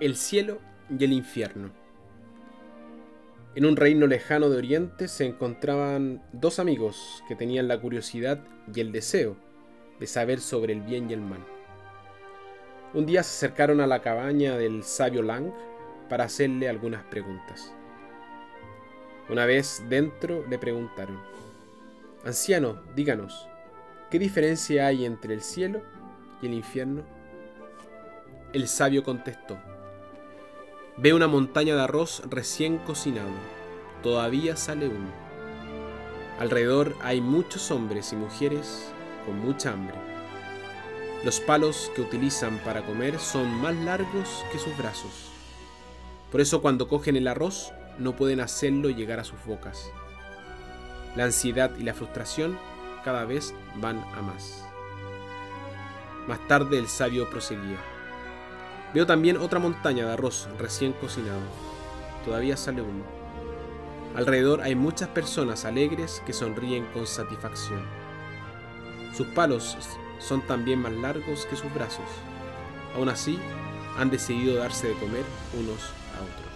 El cielo y el infierno. En un reino lejano de Oriente se encontraban dos amigos que tenían la curiosidad y el deseo de saber sobre el bien y el mal. Un día se acercaron a la cabaña del sabio Lang para hacerle algunas preguntas. Una vez dentro le preguntaron, Anciano, díganos, ¿qué diferencia hay entre el cielo y el infierno? El sabio contestó, Ve una montaña de arroz recién cocinado. Todavía sale uno. Alrededor hay muchos hombres y mujeres con mucha hambre. Los palos que utilizan para comer son más largos que sus brazos. Por eso cuando cogen el arroz no pueden hacerlo llegar a sus bocas. La ansiedad y la frustración cada vez van a más. Más tarde el sabio proseguía. Veo también otra montaña de arroz recién cocinado. Todavía sale uno. Alrededor hay muchas personas alegres que sonríen con satisfacción. Sus palos son también más largos que sus brazos. Aún así, han decidido darse de comer unos a otros.